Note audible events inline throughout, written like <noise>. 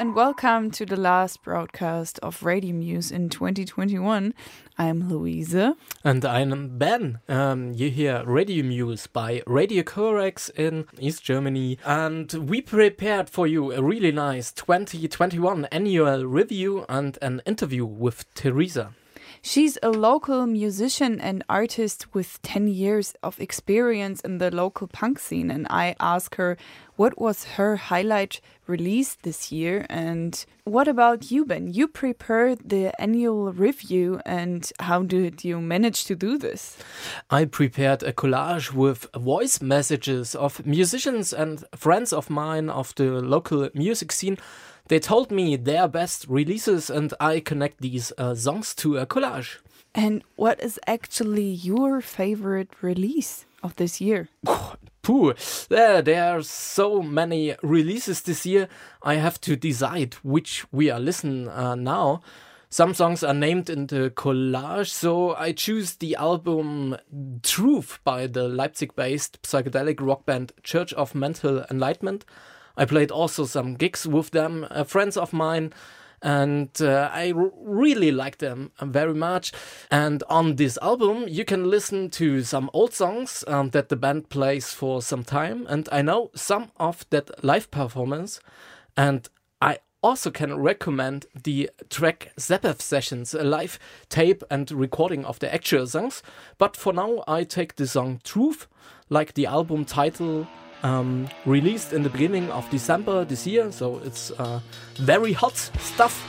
And welcome to the last broadcast of Radio Muse in 2021. I'm Louise. And I'm Ben. Um, you hear Radio Muse by Radio Corax in East Germany. And we prepared for you a really nice 2021 annual review and an interview with Teresa. She's a local musician and artist with 10 years of experience in the local punk scene. And I asked her what was her highlight release this year and what about you, Ben? You prepared the annual review, and how did you manage to do this? I prepared a collage with voice messages of musicians and friends of mine of the local music scene they told me their best releases, and I connect these uh, songs to a collage. And what is actually your favorite release of this year? <laughs> Pooh, there, there are so many releases this year. I have to decide which we are listening uh, now. Some songs are named in the collage, so I choose the album Truth by the Leipzig based psychedelic rock band Church of Mental Enlightenment. I played also some gigs with them, uh, friends of mine, and uh, I really like them very much. And on this album, you can listen to some old songs um, that the band plays for some time, and I know some of that live performance, and I also can recommend the track Zappath Sessions, a live tape and recording of the actual songs. But for now, I take the song Truth, like the album title um, released in the beginning of December this year, so it's uh, very hot stuff.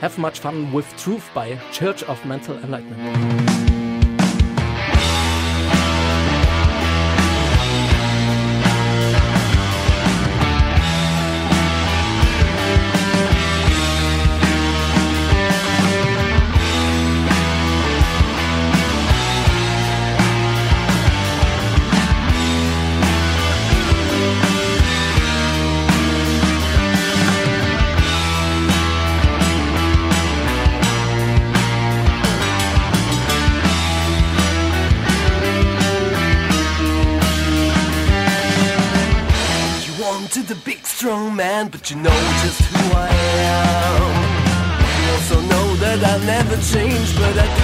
Have much fun with Truth by Church of Mental Enlightenment. But you know just who I am. You also know that I'll never change, but I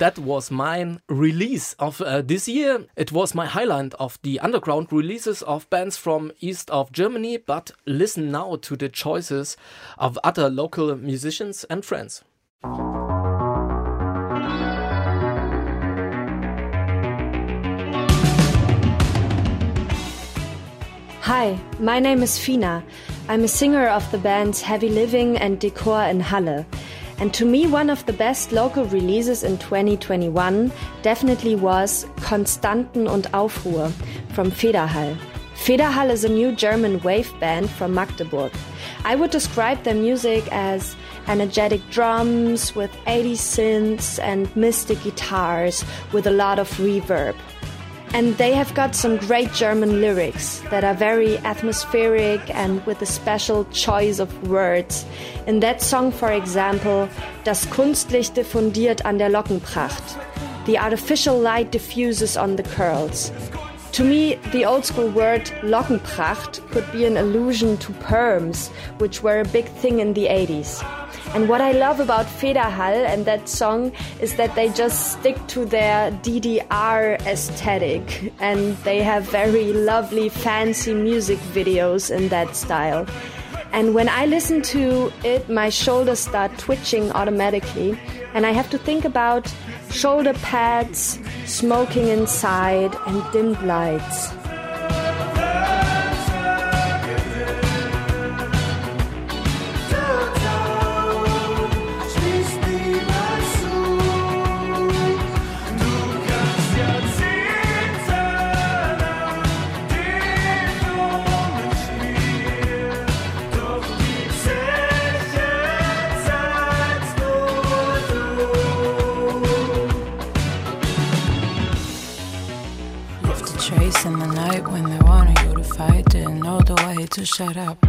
that was my release of uh, this year. It was my highlight of the underground releases of bands from east of Germany. But listen now to the choices of other local musicians and friends. Hi, my name is Fina. I'm a singer of the bands Heavy Living and Decor in Halle. And to me, one of the best local releases in 2021 definitely was Konstanten und Aufruhr from Federhall. Federhall is a new German wave band from Magdeburg. I would describe their music as energetic drums with 80 synths and mystic guitars with a lot of reverb. And they have got some great German lyrics that are very atmospheric and with a special choice of words. In that song, for example, Das Kunstlicht diffundiert an der Lockenpracht. The artificial light diffuses on the curls. To me, the old school word Lockenpracht could be an allusion to perms, which were a big thing in the 80s. And what I love about Federhall and that song is that they just stick to their DDR aesthetic and they have very lovely, fancy music videos in that style. And when I listen to it, my shoulders start twitching automatically, and I have to think about shoulder pads, smoking inside, and dimmed lights. To shut up.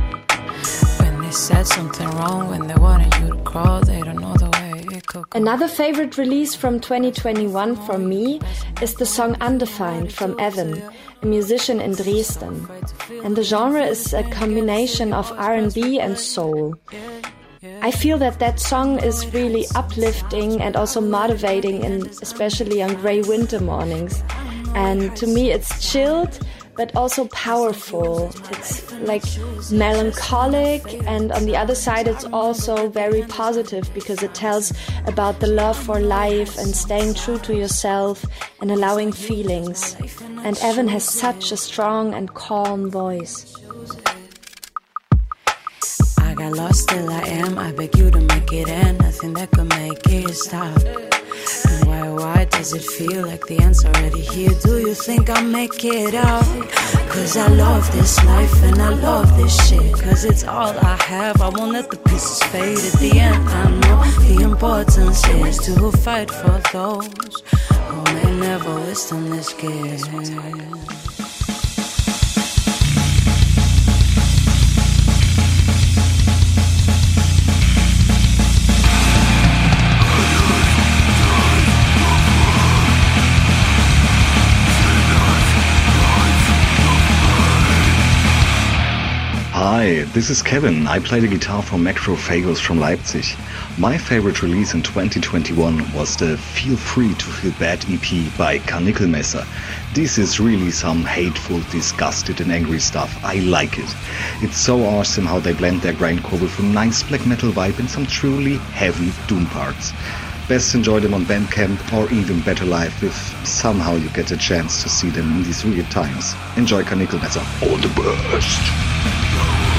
When they said something wrong, when they wanted you to crawl, they don't know the way. Another favorite release from 2021 for me is the song Undefined from Evan, a musician in Dresden. And the genre is a combination of R&B and soul. I feel that that song is really uplifting and also motivating, and especially on gray winter mornings. And to me, it's chilled, but also powerful. It's like melancholic, and on the other side, it's also very positive because it tells about the love for life and staying true to yourself and allowing feelings. And Evan has such a strong and calm voice. I got lost till I am. I beg you to make it end. Nothing that could make it stop. Does it feel like the end's already here? Do you think I'll make it out? Cause I love this life and I love this shit. Cause it's all I have. I won't let the pieces fade at the end. I know the importance is to fight for those who may never wisdom this gift. Hi, this is Kevin. I play the guitar for Macrophagos from Leipzig. My favorite release in 2021 was the Feel Free to Feel Bad EP by Karnickelmesser. This is really some hateful, disgusted and angry stuff. I like it. It's so awesome how they blend their grindcore with a nice black metal vibe and some truly heavy doom parts. Best enjoy them on Bandcamp or even better live if somehow you get a chance to see them in these weird times. Enjoy Karnickelmesser. All the best!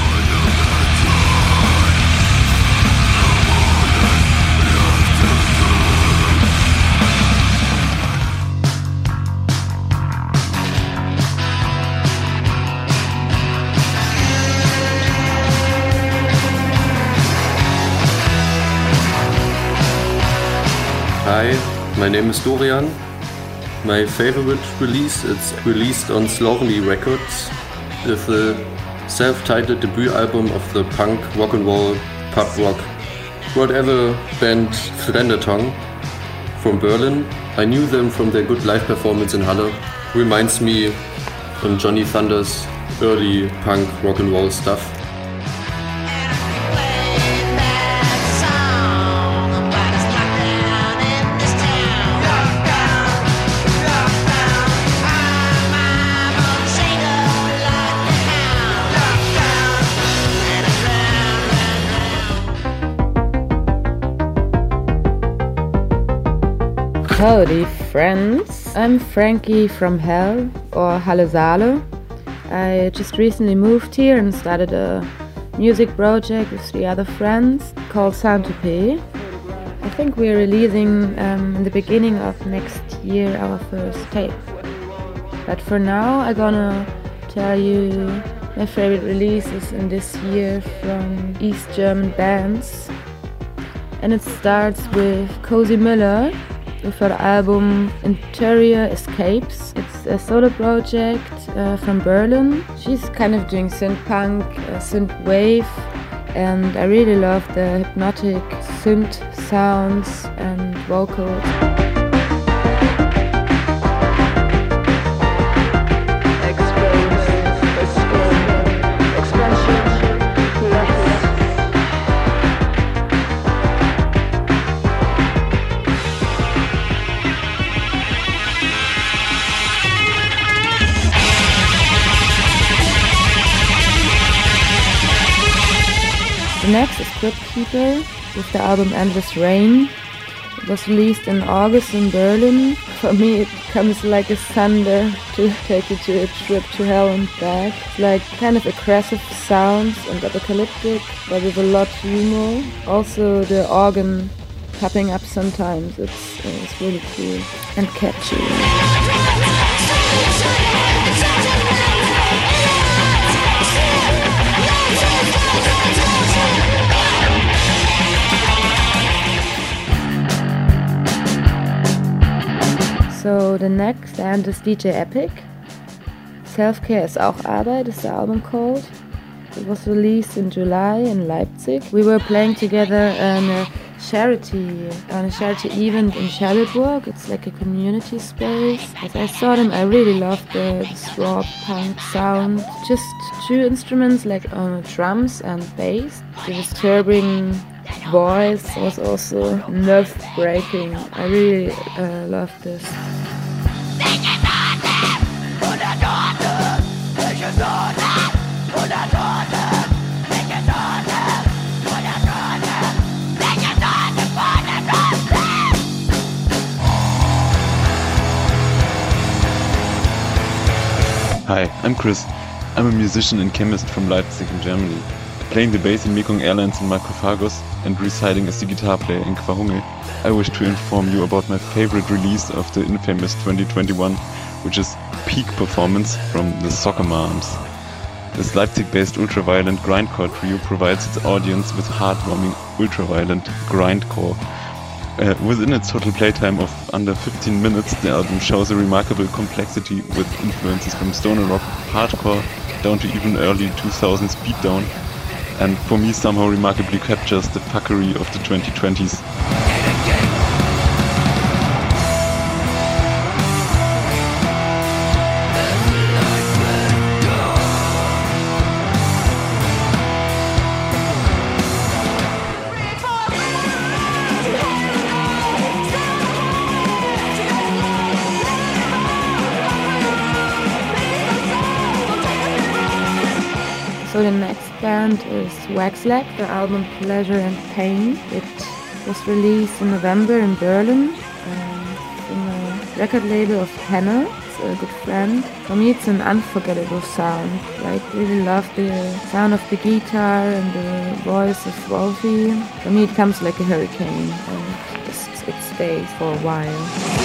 My name is Dorian. My favorite release is released on Slovenly Records the self-titled debut album of the punk rock and roll pub rock whatever band Thlendertongue from Berlin. I knew them from their good live performance in Halle. Reminds me on Johnny Thunder's early punk rock and roll stuff. Howdy, friends. I'm Frankie from Hell or Halle Saale. I just recently moved here and started a music project with three other friends called Saint-Tropez. I think we're releasing um, in the beginning of next year our first tape. But for now, I'm gonna tell you my favorite releases in this year from East German bands. And it starts with Cozy Miller with her album Interior Escapes. It's a solo project uh, from Berlin. She's kind of doing synth punk, uh, synth wave, and I really love the hypnotic synth sounds and vocals. Next is Crypt Keeper with the album Endless Rain. It was released in August in Berlin. For me, it comes like a thunder to <laughs> take you to a trip to hell and back. It's like kind of aggressive sounds and apocalyptic, but with a lot of humor. Also, the organ popping up sometimes. It's, it's really cool and catchy. So the next band is DJ Epic. Self Care is auch Arbeit is the album called. It was released in July in Leipzig. We were playing together in a charity on a charity event in Charlottenburg. It's like a community space. As I saw them, I really loved the, the raw punk sound. Just two instruments like uh, drums and bass. The disturbing voice was also nerve breaking. I really uh, loved this. Hi, I'm Chris. I'm a musician and chemist from Leipzig in Germany, playing the bass in Mekong Airlines in Microphagus and residing as the guitar player in Quahunge. I wish to inform you about my favorite release of the infamous 2021, which is Peak Performance from the Soccer Moms. This Leipzig-based ultra-violent grindcore trio provides its audience with heartwarming ultra-violent grindcore uh, within its total playtime of under 15 minutes, the album shows a remarkable complexity with influences from stoner rock, hardcore, down to even early 2000s beatdown, and for me somehow remarkably captures the fuckery of the 2020s. Waxlag, the album Pleasure and Pain. It was released in November in Berlin um, from a record label of Hannah. It's a good friend. For me, it's an unforgettable sound. I really love the sound of the guitar and the voice of Wolfie. For me, it comes like a hurricane and it stays for a while.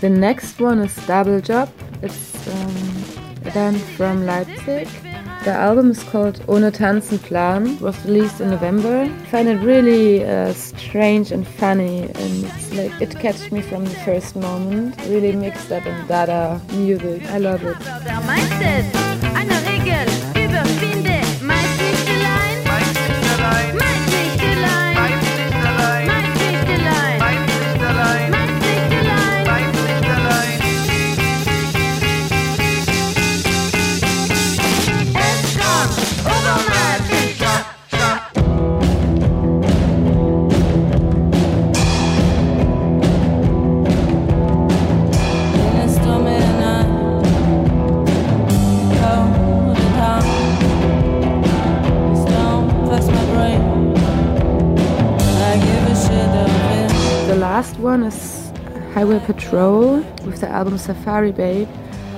The next one is Double Job. It's um, a band from Leipzig. The album is called Ohne Tanzen Plan. Was released in November. I find it really uh, strange and funny, and it's like it catched me from the first moment. Really mixed up in Dada music. I love it. Patrol with the album Safari Babe.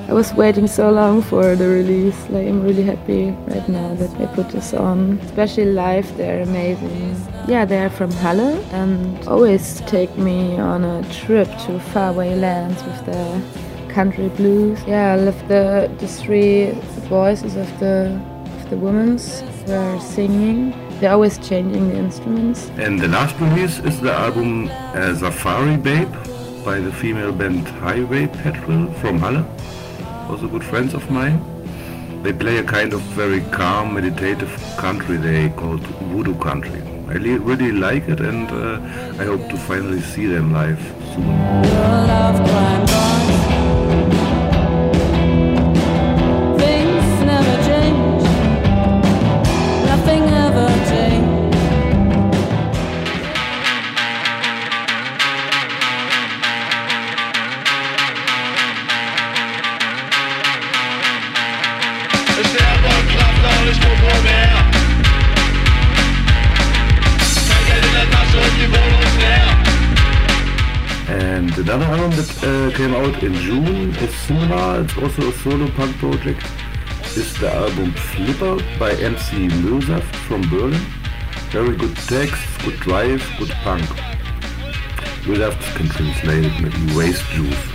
I was waiting so long for the release. Like I'm really happy right now that they put this on. Especially live, they're amazing. Yeah, they're from Halle and always take me on a trip to faraway lands with the country blues. Yeah, I love the the three voices of the of the women who are singing. They're always changing the instruments. And the last release is the album uh, Safari Babe by the female band Highway Patrol from Halle, also good friends of mine. They play a kind of very calm, meditative country they call voodoo country. I really like it and uh, I hope to finally see them live soon. Album that uh, came out in June is similar, it's also a solo punk project, is the album Flipper by MC Müllsaft from Berlin. Very good text, good drive, good punk. Müllsaft can translate it maybe waste juice.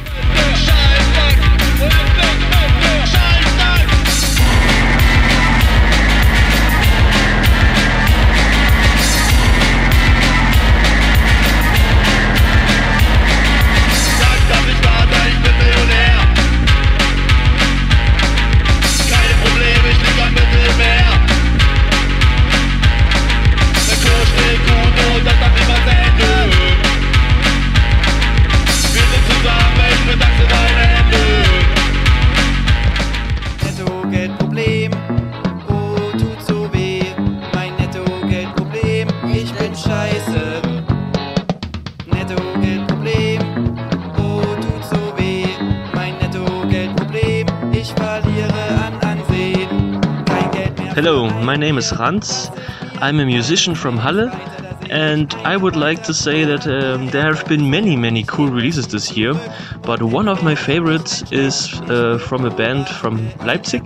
My name is Hans. I'm a musician from Halle, and I would like to say that um, there have been many, many cool releases this year. But one of my favorites is uh, from a band from Leipzig.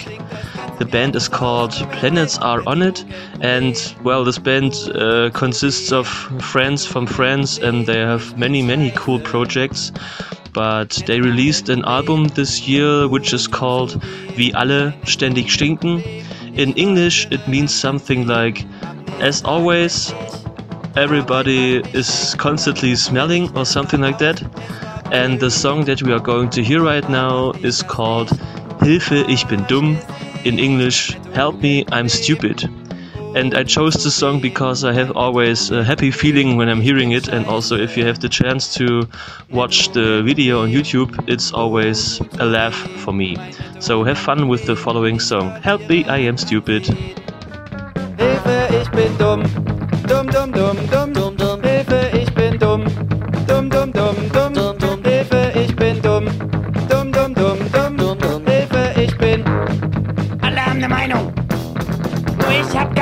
The band is called Planets Are On It, and well, this band uh, consists of friends from France, and they have many, many cool projects. But they released an album this year which is called Wie alle ständig stinken. In English, it means something like, as always, everybody is constantly smelling or something like that. And the song that we are going to hear right now is called Hilfe, ich bin dumm. In English, Help me, I'm stupid. And I chose this song because I have always a happy feeling when I'm hearing it, and also if you have the chance to watch the video on YouTube, it's always a laugh for me. So have fun with the following song Help me, I am stupid. Hilfe, ich bin dumm. Dumm, dumm, dumm, dumm, dumm,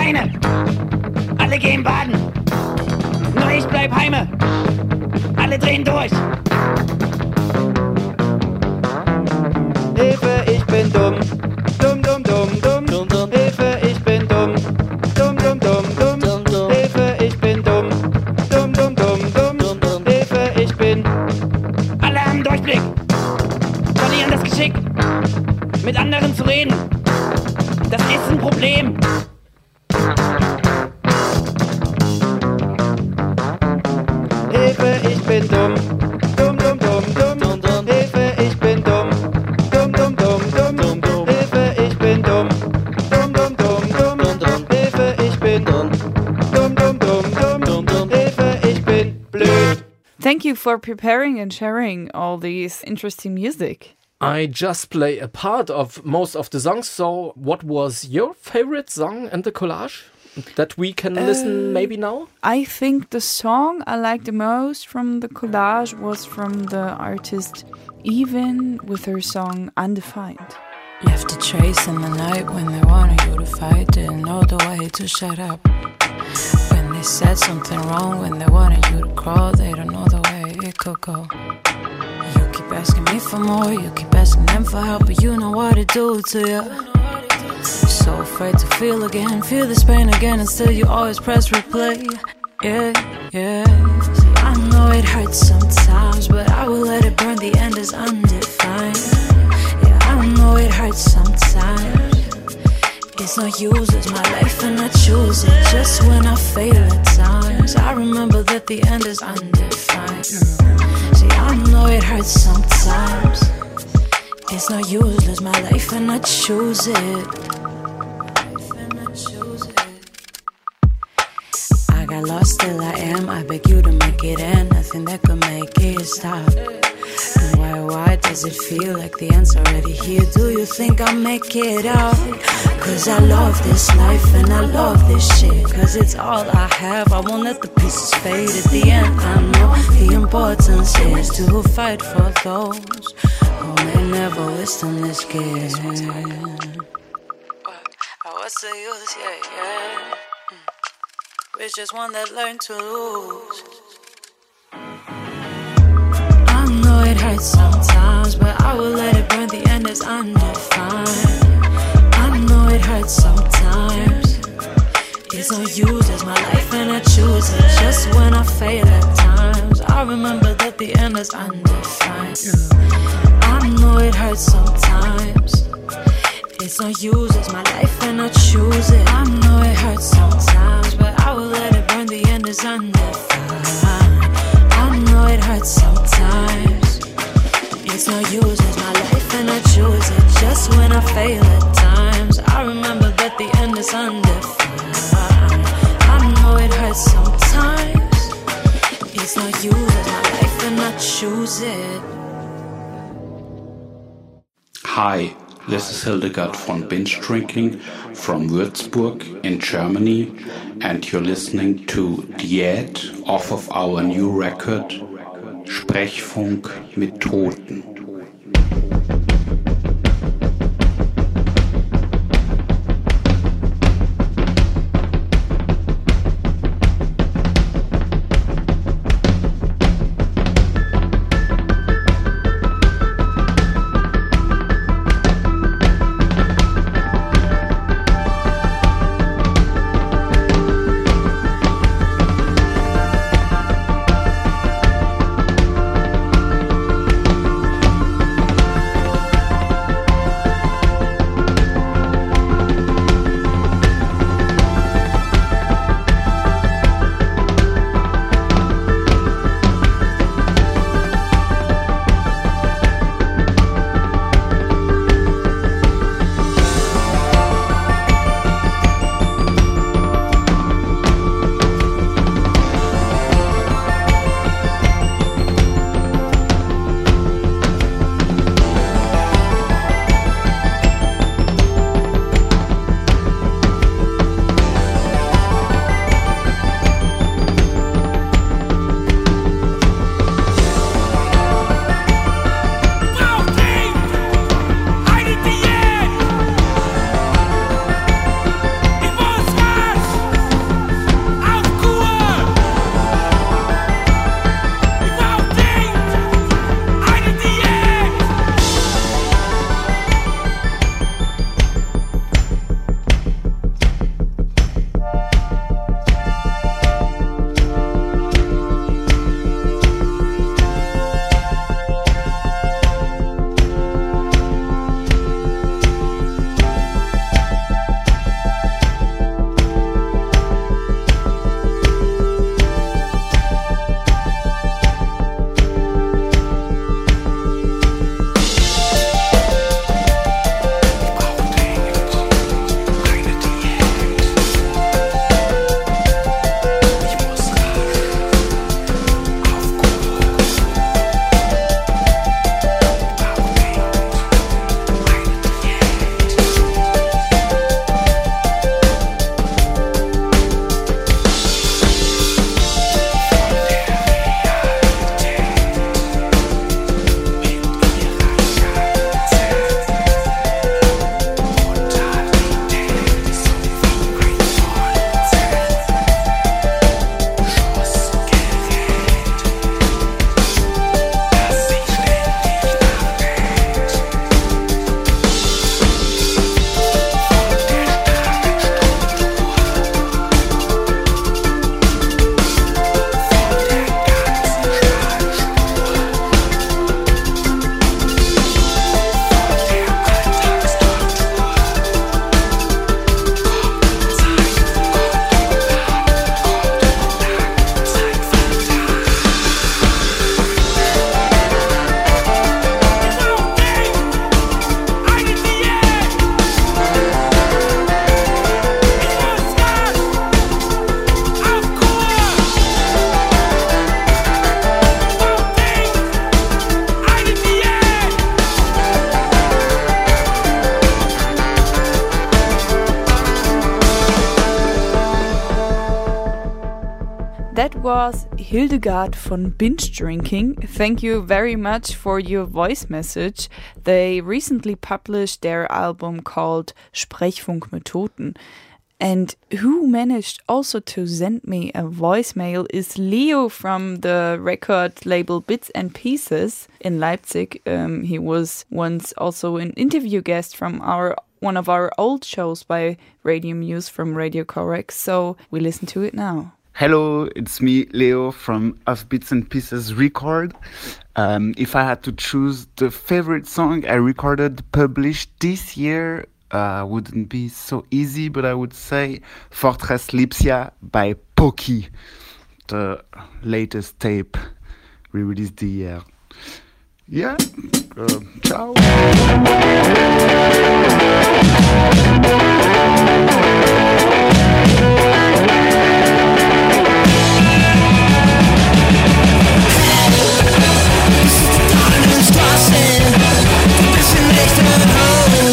keine. Alle gehen baden. Nur ich bleib heime. Alle drehen durch. For preparing and sharing all these interesting music. I just play a part of most of the songs. So, what was your favorite song in the collage that we can listen Uh, maybe now? I think the song I liked the most from the collage was from the artist Even with her song Undefined. You have to trace in the night when they wanted you to fight. Didn't know the way to shut up. When they said something wrong, when they wanted you to crawl, they don't know cocoa. You keep asking me for more, you keep asking them for help, but you know what it do to you. So afraid to feel again, feel this pain again, and still you always press replay. Yeah, yeah. I know it hurts sometimes, but I will let it burn. The end is undefined. Yeah, I know it hurts sometimes. It's no use, it's my life and I choose it. Just when I fail at times, I remember that the end is undefined. See, I know it hurts sometimes. It's no use, it's my life and I choose it. I got lost, still I am. I beg you to make it end. Nothing that could make it stop. Why, does it feel like the end's already here? Do you think I'll make it out? Cause I love this life and I love this shit. Cause it's all I have. I won't let the pieces fade at the end. I know the importance is to fight for those who may never wisdom this gift. What's the use? Yeah, yeah. Hmm. It's just one that learned to lose. Know it hurts sometimes, but I will let it burn. The end is undefined. I know it hurts sometimes. It's no use, it's my life and I choose it. Just when I fail at times, I remember that the end is undefined. I know it hurts sometimes. It's no use, it's my life and I choose it. I know it hurts sometimes, but I will let it burn. The end is undefined. I know it hurts sometimes. It's no use, it's my life and I choose it. Just when I fail at times, I remember that the end is undefined. I know it hurts sometimes. It's no use, it's my life and I choose it. Hi, this is Hildegard von Binge Drinking from Würzburg in Germany, and you're listening to Diät off of our new record Sprechfunk mit Toten. Hildegard von Binge Drinking. Thank you very much for your voice message. They recently published their album called Sprechfunk mit Toten. And who managed also to send me a voicemail is Leo from the record label Bits and Pieces in Leipzig. Um, he was once also an interview guest from our one of our old shows by Radio Muse from Radio Corax. So we listen to it now. Hello, it's me, Leo from Of Bits and Pieces Record. Um, if I had to choose the favorite song I recorded published this year, uh, wouldn't be so easy, but I would say Fortress Lipsia by Pokey, the latest tape we released the year. Yeah, uh, ciao. My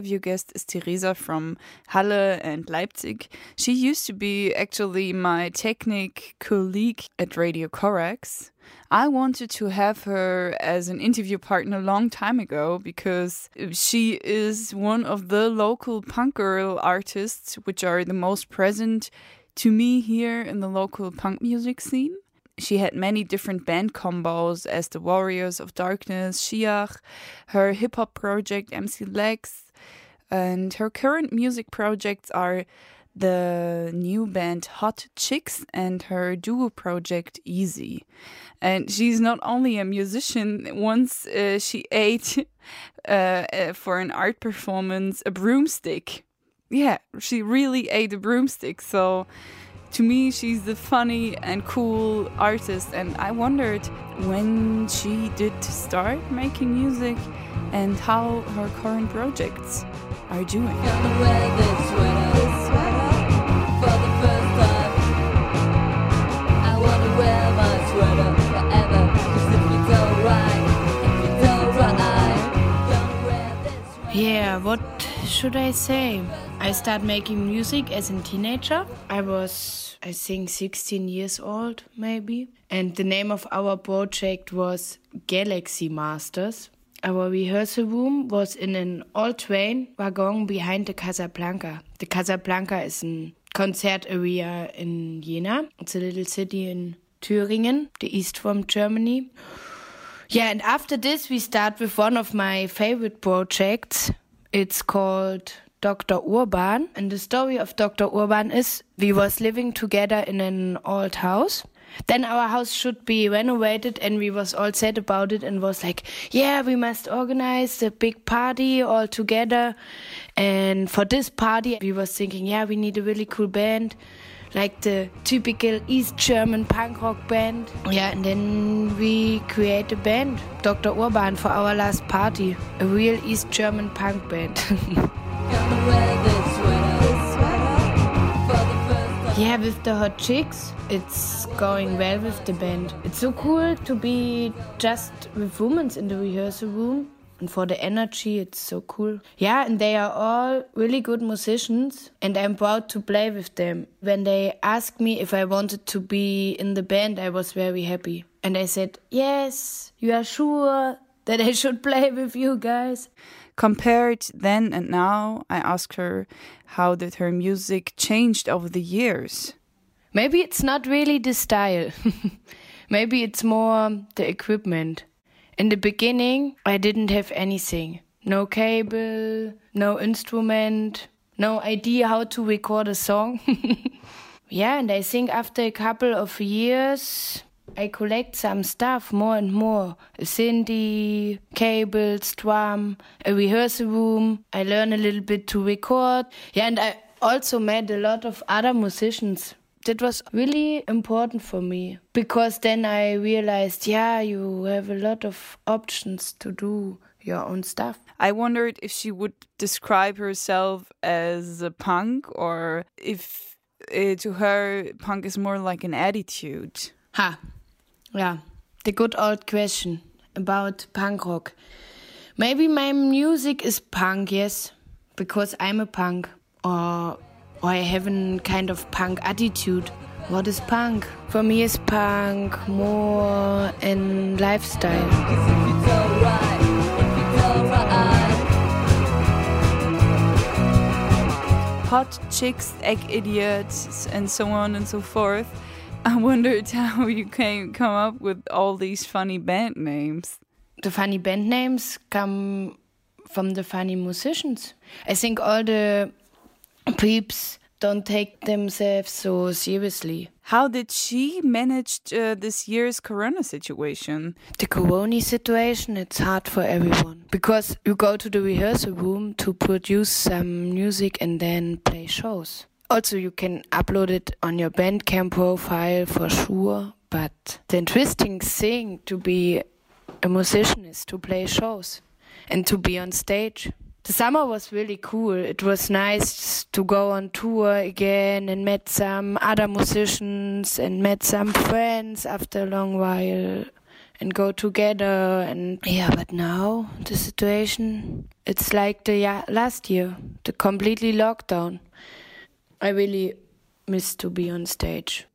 interview guest is Theresa from Halle and Leipzig. She used to be actually my technic colleague at Radio Corax. I wanted to have her as an interview partner a long time ago because she is one of the local punk girl artists which are the most present to me here in the local punk music scene. She had many different band combos as the Warriors of Darkness, Shiach, her hip hop project MC Lex, and her current music projects are the new band Hot Chicks and her duo project Easy. And she's not only a musician, once uh, she ate <laughs> uh, uh, for an art performance a broomstick. Yeah, she really ate a broomstick. So to me, she's the funny and cool artist. And I wondered when she did start making music and how her current projects are doing. Yeah, what should I say? I started making music as a teenager. I was, I think, 16 years old, maybe. And the name of our project was Galaxy Masters. Our rehearsal room was in an old train wagon behind the Casablanca. The Casablanca is a concert area in Jena. It's a little city in Thüringen, the east from Germany. Yeah, and after this, we start with one of my favorite projects. It's called Dr. Urban. And the story of Dr. Urban is we was living together in an old house. Then our house should be renovated and we was all sad about it and was like, yeah, we must organize a big party all together. And for this party, we was thinking, yeah, we need a really cool band like the typical East German punk rock band. Yeah, and then we create a band, Dr. Urban, for our last party. A real East German punk band. <laughs> yeah, with the Hot Chicks, it's going well with the band. It's so cool to be just with women in the rehearsal room. And for the energy, it's so cool. Yeah, and they are all really good musicians, and I'm proud to play with them. When they asked me if I wanted to be in the band, I was very happy. And I said, Yes, you are sure that I should <laughs> play with you guys? Compared then and now, I asked her how did her music changed over the years. Maybe it's not really the style. <laughs> Maybe it's more the equipment. In the beginning, I didn't have anything. No cable, no instrument, no idea how to record a song. <laughs> yeah, and I think after a couple of years, I collect some stuff more and more. A Cindy, cables, drum, a rehearsal room. I learn a little bit to record. Yeah, and I also met a lot of other musicians. That was really important for me because then I realized, yeah, you have a lot of options to do your own stuff. I wondered if she would describe herself as a punk or if uh, to her punk is more like an attitude. Ha. Yeah, the good old question about punk rock. Maybe my music is punk, yes, because I'm a punk, or, or I have a kind of punk attitude. What is punk? For me, is punk more in lifestyle. Hot chicks, egg idiots, and so on and so forth. I wondered <laughs> how you came come up with all these funny band names. The funny band names come from the funny musicians. I think all the peeps don't take themselves so seriously. How did she manage uh, this year's corona situation? The corona situation, it's hard for everyone because you go to the rehearsal room to produce some music and then play shows. Also, you can upload it on your Bandcamp profile for sure. But the interesting thing to be a musician is to play shows and to be on stage. The summer was really cool. It was nice to go on tour again and met some other musicians and met some friends after a long while and go together and yeah but now the situation it's like the last year the completely lockdown I really miss to be on stage.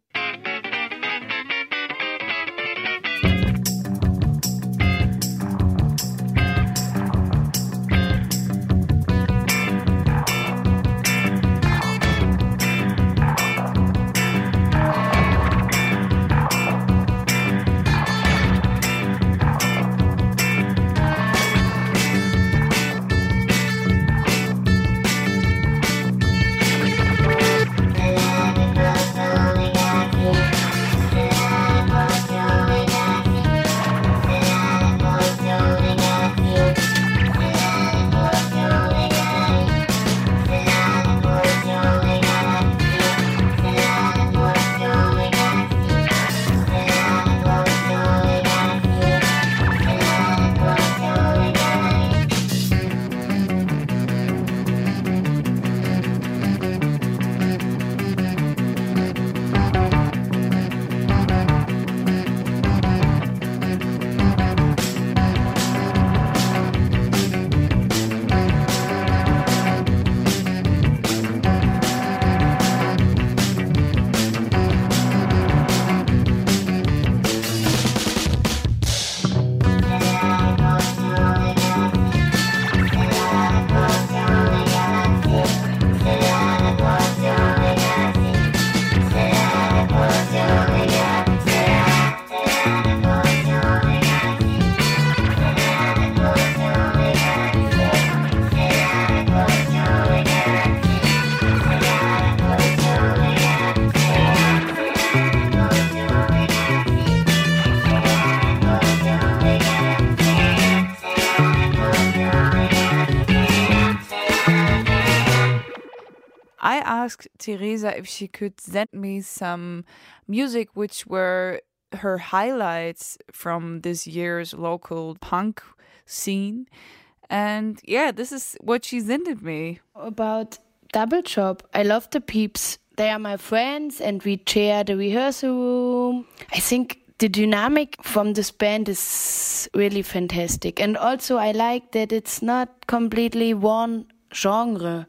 Teresa if she could send me some music which were her highlights from this year's local punk scene. And yeah, this is what she sent me. About Double Chop, I love the peeps. They are my friends and we share the rehearsal room. I think the dynamic from this band is really fantastic. And also, I like that it's not completely one genre.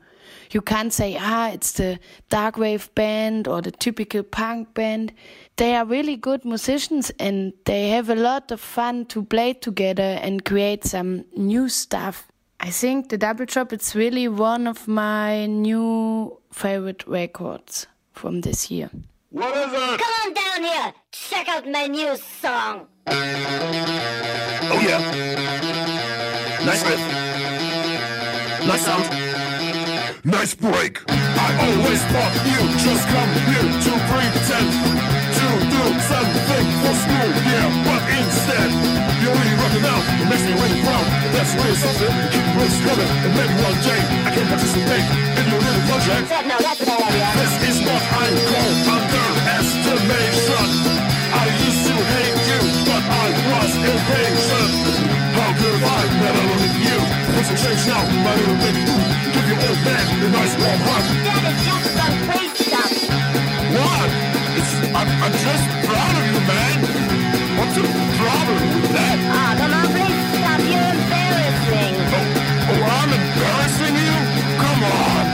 You can't say, ah, it's the dark wave band or the typical punk band. They are really good musicians and they have a lot of fun to play together and create some new stuff. I think the Double Drop is really one of my new favorite records from this year. What is it? Come on down here. Check out my new song. Oh yeah. Nice riff. Nice sound. Nice break. I always thought you just come here to pretend to do something for school, yeah, but instead you're really rocking out. It makes me really proud. That's really something. Keep Brooks coming, and maybe one day I can participate in your little project. No, that's a bad idea. This is what I call underestimation. I used to hate you, but I was impatient. How could I never look at you? Things have changed now, my little big boo. Give your old man a nice warm hug. Is just some crazy stuff. What? It's, I'm, I'm just proud of you, man. What's the problem with that? Ah, come on, please stop. You're embarrassing. Oh, oh, I'm embarrassing you? Come on.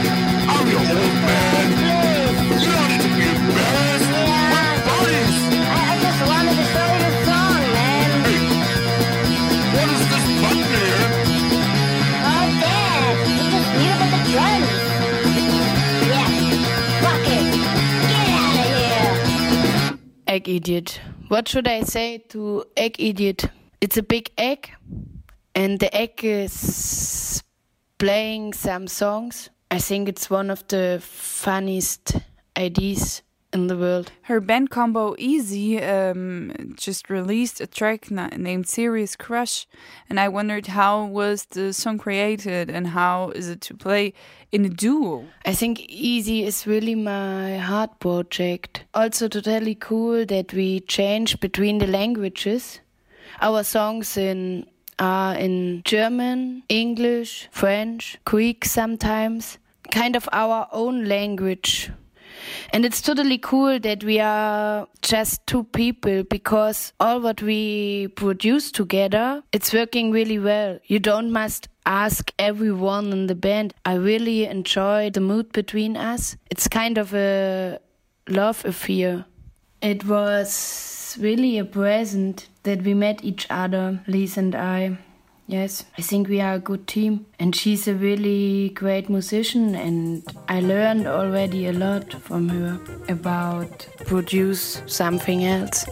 I'm your old Egg Idiot. What should I say to Egg Idiot? It's a big egg, and the egg is playing some songs. I think it's one of the funniest ideas in the world. Her band combo Easy um, just released a track na- named Serious Crush, and I wondered how was the song created and how is it to play in a duo? I think Easy is really my heart project. Also, totally cool that we change between the languages. Our songs in are in German, English, French, Greek sometimes, kind of our own language. And it's totally cool that we are just two people because all what we produce together, it's working really well. You don't must ask everyone in the band. I really enjoy the mood between us. It's kind of a love affair. It was really a present that we met each other, Lise and I. Yes, I think we are a good team. And she's a really great musician, and I learned already a lot from her about produce something else.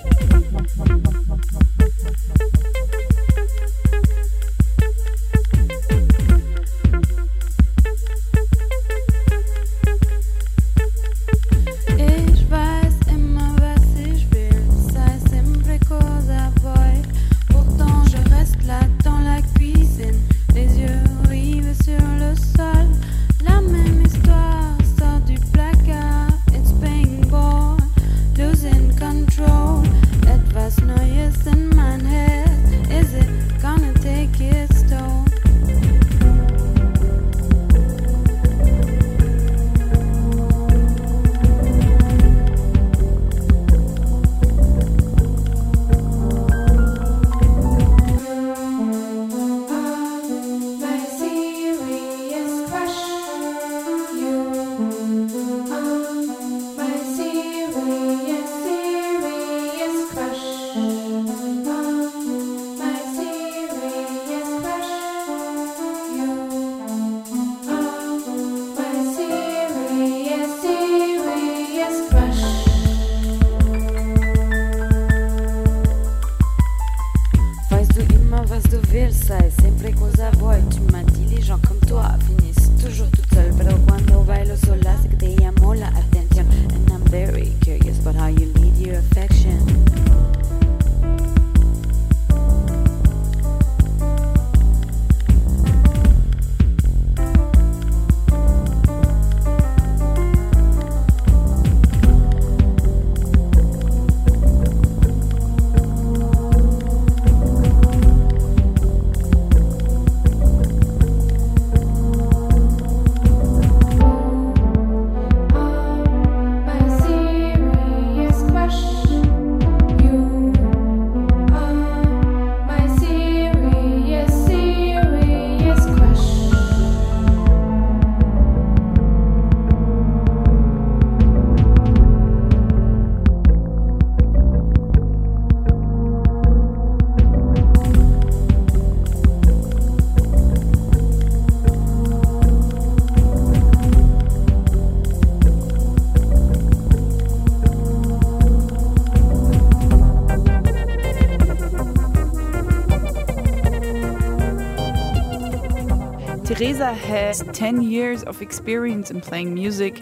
Teresa has 10 years of experience in playing music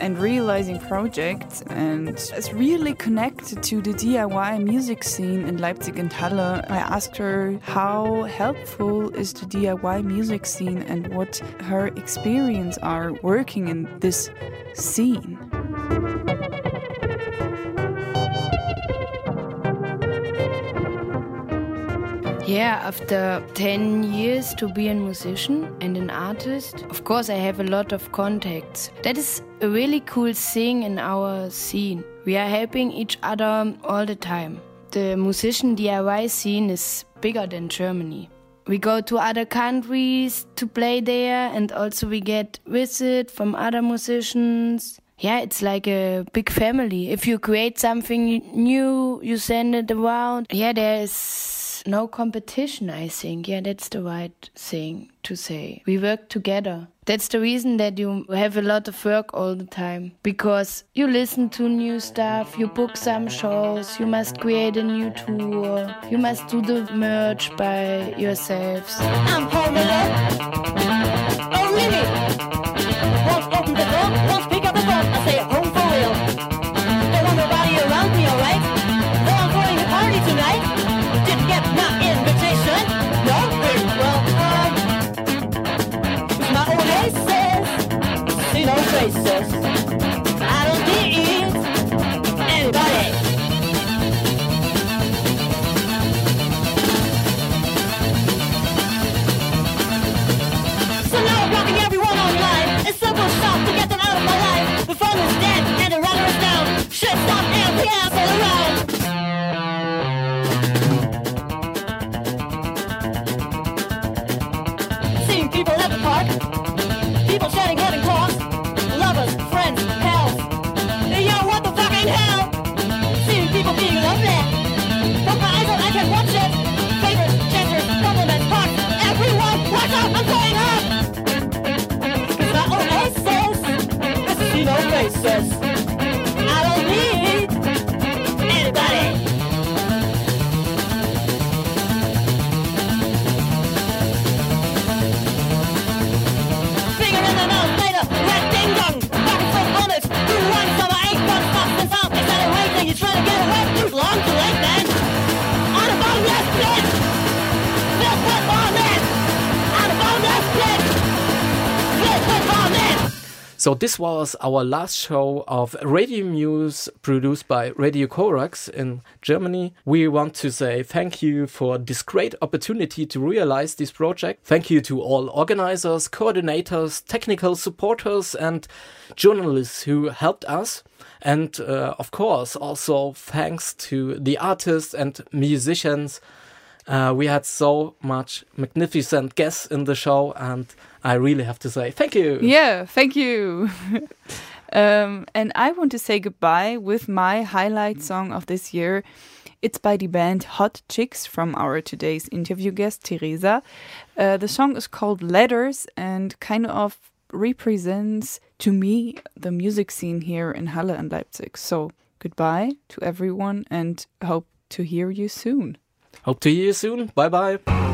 and realizing projects and is really connected to the DIY music scene in Leipzig and Halle. I asked her how helpful is the DIY music scene and what her experience are working in this scene. Yeah, after 10 years to be a musician and an artist, of course, I have a lot of contacts. That is a really cool thing in our scene. We are helping each other all the time. The musician DIY scene is bigger than Germany. We go to other countries to play there, and also we get visit from other musicians. Yeah, it's like a big family. If you create something new, you send it around. Yeah, there's no competition, I think. Yeah, that's the right thing to say. We work together. That's the reason that you have a lot of work all the time. Because you listen to new stuff, you book some shows, you must create a new tour, you must do the merch by yourselves. I'm Paul Miller. Oh, really? So this was our last show of Radio Muse produced by Radio Corax in Germany. We want to say thank you for this great opportunity to realize this project. Thank you to all organizers, coordinators, technical supporters and journalists who helped us. And uh, of course, also thanks to the artists and musicians. Uh, we had so much magnificent guests in the show, and I really have to say thank you. Yeah, thank you. <laughs> um, and I want to say goodbye with my highlight song of this year. It's by the band Hot Chicks from our today's interview guest, Teresa. Uh, the song is called Letters and kind of represents to me the music scene here in Halle and Leipzig. So goodbye to everyone and hope to hear you soon. Hope to hear you soon. Bye bye.